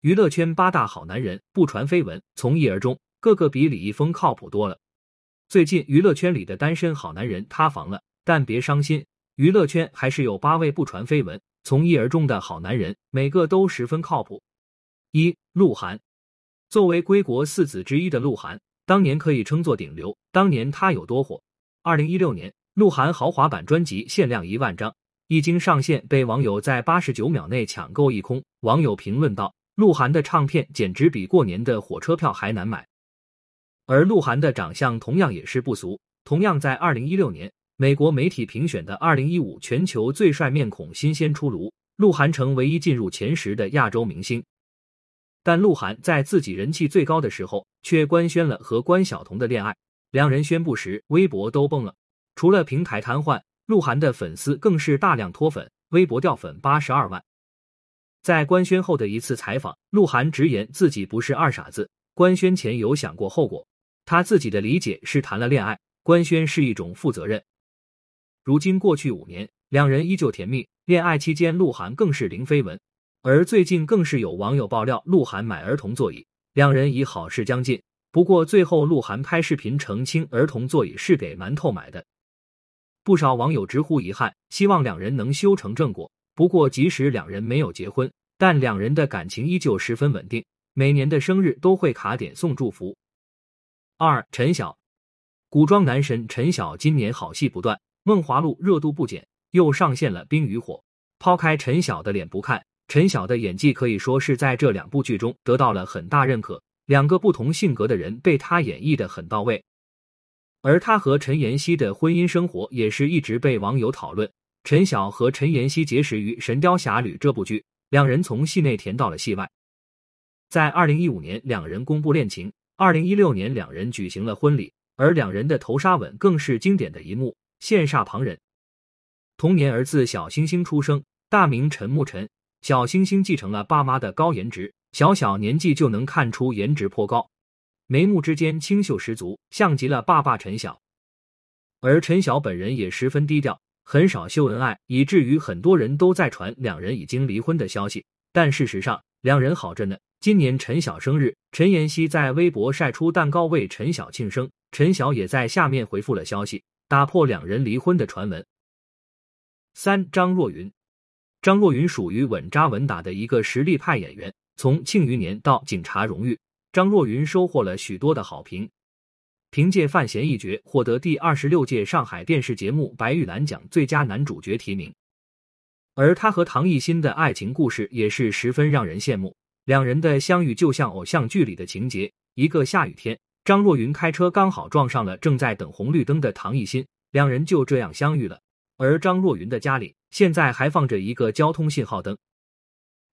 娱乐圈八大好男人不传绯闻，从一而终，个个比李易峰靠谱多了。最近娱乐圈里的单身好男人塌房了，但别伤心，娱乐圈还是有八位不传绯闻、从一而终的好男人，每个都十分靠谱。一鹿晗，作为归国四子之一的鹿晗，当年可以称作顶流。当年他有多火？二零一六年，鹿晗豪华版专辑限量一万张，一经上线，被网友在八十九秒内抢购一空。网友评论道：“鹿晗的唱片简直比过年的火车票还难买。”而鹿晗的长相同样也是不俗，同样在二零一六年，美国媒体评选的二零一五全球最帅面孔新鲜出炉，鹿晗成唯一进入前十的亚洲明星。但鹿晗在自己人气最高的时候，却官宣了和关晓彤的恋爱。两人宣布时，微博都崩了。除了平台瘫痪，鹿晗的粉丝更是大量脱粉，微博掉粉八十二万。在官宣后的一次采访，鹿晗直言自己不是二傻子，官宣前有想过后果。他自己的理解是谈了恋爱，官宣是一种负责任。如今过去五年，两人依旧甜蜜。恋爱期间，鹿晗更是零绯闻。而最近更是有网友爆料，鹿晗买儿童座椅，两人已好事将近。不过最后，鹿晗拍视频澄清，儿童座椅是给馒头买的。不少网友直呼遗憾，希望两人能修成正果。不过，即使两人没有结婚，但两人的感情依旧十分稳定，每年的生日都会卡点送祝福。二陈晓，古装男神陈晓今年好戏不断，《梦华录》热度不减，又上线了《冰与火》。抛开陈晓的脸不看，陈晓的演技可以说是在这两部剧中得到了很大认可。两个不同性格的人被他演绎的很到位，而他和陈妍希的婚姻生活也是一直被网友讨论。陈晓和陈妍希结识于《神雕侠侣》这部剧，两人从戏内甜到了戏外。在二零一五年，两人公布恋情。二零一六年，两人举行了婚礼，而两人的头纱吻更是经典的一幕，羡煞旁人。同年，儿子小星星出生，大名陈沐晨。小星星继承了爸妈的高颜值，小小年纪就能看出颜值颇高，眉目之间清秀十足，像极了爸爸陈晓。而陈晓本人也十分低调，很少秀恩爱，以至于很多人都在传两人已经离婚的消息。但事实上，两人好着呢。今年陈晓生日，陈妍希在微博晒出蛋糕为陈晓庆生，陈晓也在下面回复了消息，打破两人离婚的传闻。三张若昀，张若昀属于稳扎稳打的一个实力派演员，从庆余年到警察荣誉，张若昀收获了许多的好评，凭借范闲一角获得第二十六届上海电视节目白玉兰奖最佳男主角提名，而他和唐艺昕的爱情故事也是十分让人羡慕。两人的相遇就像偶像剧里的情节。一个下雨天，张若昀开车刚好撞上了正在等红绿灯的唐艺昕，两人就这样相遇了。而张若昀的家里现在还放着一个交通信号灯。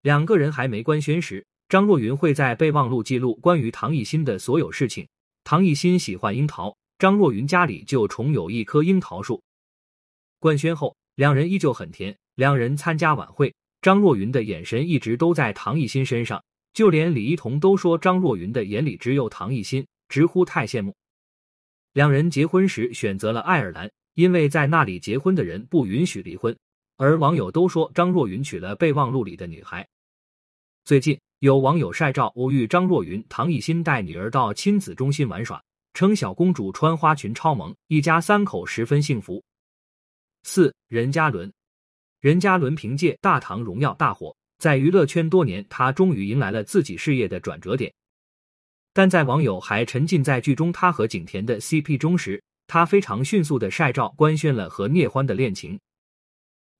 两个人还没官宣时，张若昀会在备忘录记录关于唐艺昕的所有事情。唐艺昕喜欢樱桃，张若昀家里就重有一棵樱桃树。官宣后，两人依旧很甜。两人参加晚会。张若昀的眼神一直都在唐艺昕身上，就连李一桐都说张若昀的眼里只有唐艺昕，直呼太羡慕。两人结婚时选择了爱尔兰，因为在那里结婚的人不允许离婚。而网友都说张若昀娶了备忘录里的女孩。最近有网友晒照偶遇张若昀，唐艺昕带女儿到亲子中心玩耍，称小公主穿花裙超萌，一家三口十分幸福。四任嘉伦。任嘉伦凭借《大唐荣耀》大火，在娱乐圈多年，他终于迎来了自己事业的转折点。但在网友还沉浸在剧中他和景甜的 CP 中时，他非常迅速的晒照官宣了和聂欢的恋情。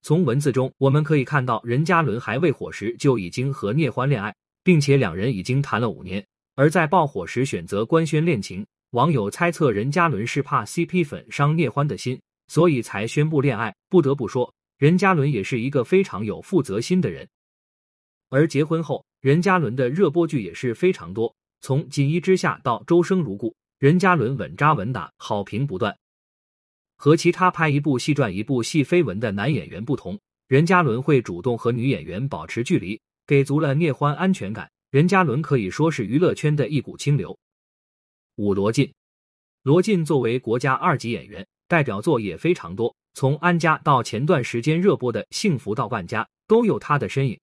从文字中我们可以看到，任嘉伦还未火时就已经和聂欢恋爱，并且两人已经谈了五年。而在爆火时选择官宣恋情，网友猜测任嘉伦是怕 CP 粉伤聂欢的心，所以才宣布恋爱。不得不说。任嘉伦也是一个非常有负责心的人，而结婚后，任嘉伦的热播剧也是非常多，从《锦衣之下》到《周生如故》，任嘉伦稳扎稳打，好评不断。和其他拍一部戏赚一部戏绯闻的男演员不同，任嘉伦会主动和女演员保持距离，给足了聂欢安全感。任嘉伦可以说是娱乐圈的一股清流。五罗晋，罗晋作为国家二级演员，代表作也非常多。从安家到前段时间热播的《幸福到万家》，都有他的身影。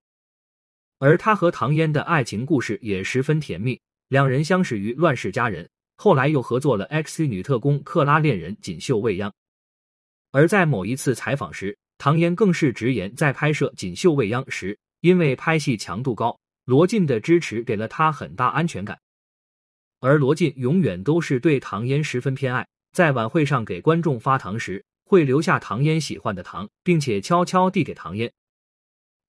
而他和唐嫣的爱情故事也十分甜蜜，两人相识于《乱世佳人》，后来又合作了《X 女特工克拉恋人锦绣未央》。而在某一次采访时，唐嫣更是直言，在拍摄《锦绣未央》时，因为拍戏强度高，罗晋的支持给了她很大安全感。而罗晋永远都是对唐嫣十分偏爱，在晚会上给观众发糖时，会留下唐嫣喜欢的糖，并且悄悄递给唐嫣。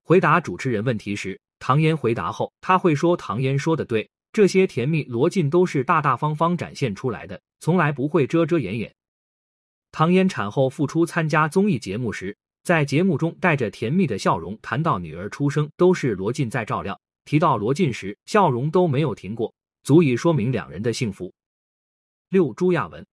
回答主持人问题时，唐嫣回答后，他会说：“唐嫣说的对，这些甜蜜罗晋都是大大方方展现出来的，从来不会遮遮掩掩。”唐嫣产后复出参加综艺节目时，在节目中带着甜蜜的笑容谈到女儿出生都是罗晋在照料，提到罗晋时笑容都没有停过，足以说明两人的幸福。六朱亚文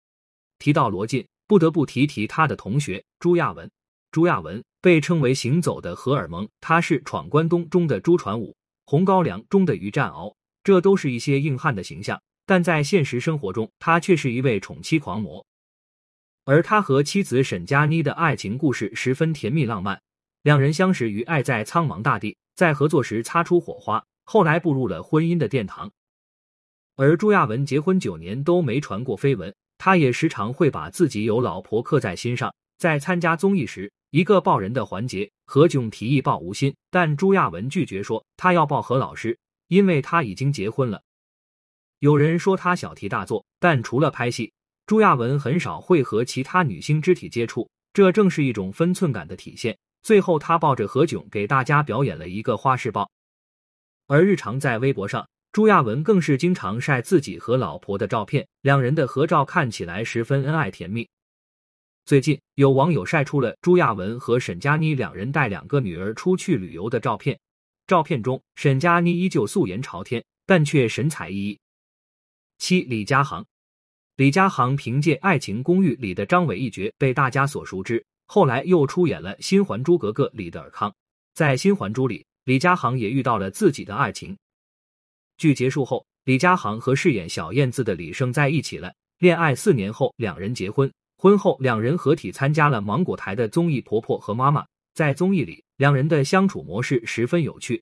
提到罗晋，不得不提提他的同学朱亚文。朱亚文被称为“行走的荷尔蒙”，他是《闯关东》中的朱传武，《红高粱》中的于占鳌，这都是一些硬汉的形象。但在现实生活中，他却是一位宠妻狂魔。而他和妻子沈佳妮的爱情故事十分甜蜜浪漫，两人相识于《爱在苍茫大地》，在合作时擦出火花，后来步入了婚姻的殿堂。而朱亚文结婚九年都没传过绯闻，他也时常会把自己有老婆刻在心上。在参加综艺时，一个抱人的环节，何炅提议抱吴昕，但朱亚文拒绝说他要抱何老师，因为他已经结婚了。有人说他小题大做，但除了拍戏，朱亚文很少会和其他女星肢体接触，这正是一种分寸感的体现。最后，他抱着何炅给大家表演了一个花式抱。而日常在微博上，朱亚文更是经常晒自己和老婆的照片，两人的合照看起来十分恩爱甜蜜。最近有网友晒出了朱亚文和沈佳妮两人带两个女儿出去旅游的照片，照片中沈佳妮依旧素颜朝天，但却神采奕奕。七李佳航，李佳航凭借《爱情公寓》里的张伟一角被大家所熟知，后来又出演了《新还珠格格》里的尔康。在《新还珠》里，李佳航也遇到了自己的爱情。剧结束后，李佳航和饰演小燕子的李晟在一起了，恋爱四年后，两人结婚。婚后，两人合体参加了芒果台的综艺《婆婆和妈妈》。在综艺里，两人的相处模式十分有趣。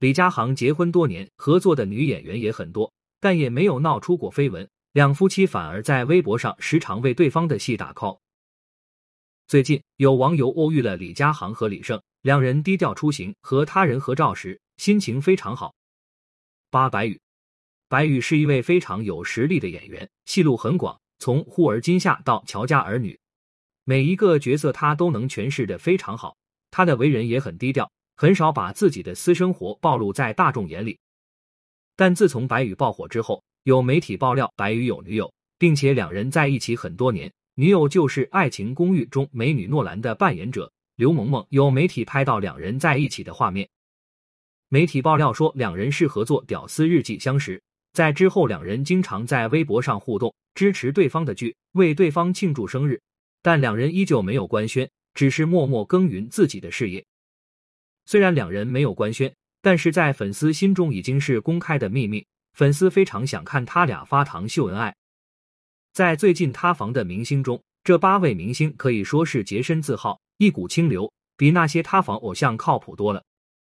李佳航结婚多年，合作的女演员也很多，但也没有闹出过绯闻。两夫妻反而在微博上时常为对方的戏打 call。最近有网友偶遇了李佳航和李晟，两人低调出行，和他人合照时心情非常好。八白宇，白宇是一位非常有实力的演员，戏路很广。从忽而今夏到乔家儿女，每一个角色他都能诠释的非常好。他的为人也很低调，很少把自己的私生活暴露在大众眼里。但自从白宇爆火之后，有媒体爆料白宇有女友，并且两人在一起很多年，女友就是《爱情公寓》中美女诺兰的扮演者刘萌萌。有媒体拍到两人在一起的画面，媒体爆料说两人是合作《屌丝日记》相识。在之后，两人经常在微博上互动，支持对方的剧，为对方庆祝生日。但两人依旧没有官宣，只是默默耕耘自己的事业。虽然两人没有官宣，但是在粉丝心中已经是公开的秘密。粉丝非常想看他俩发糖秀恩爱。在最近塌房的明星中，这八位明星可以说是洁身自好，一股清流，比那些塌房偶像靠谱多了。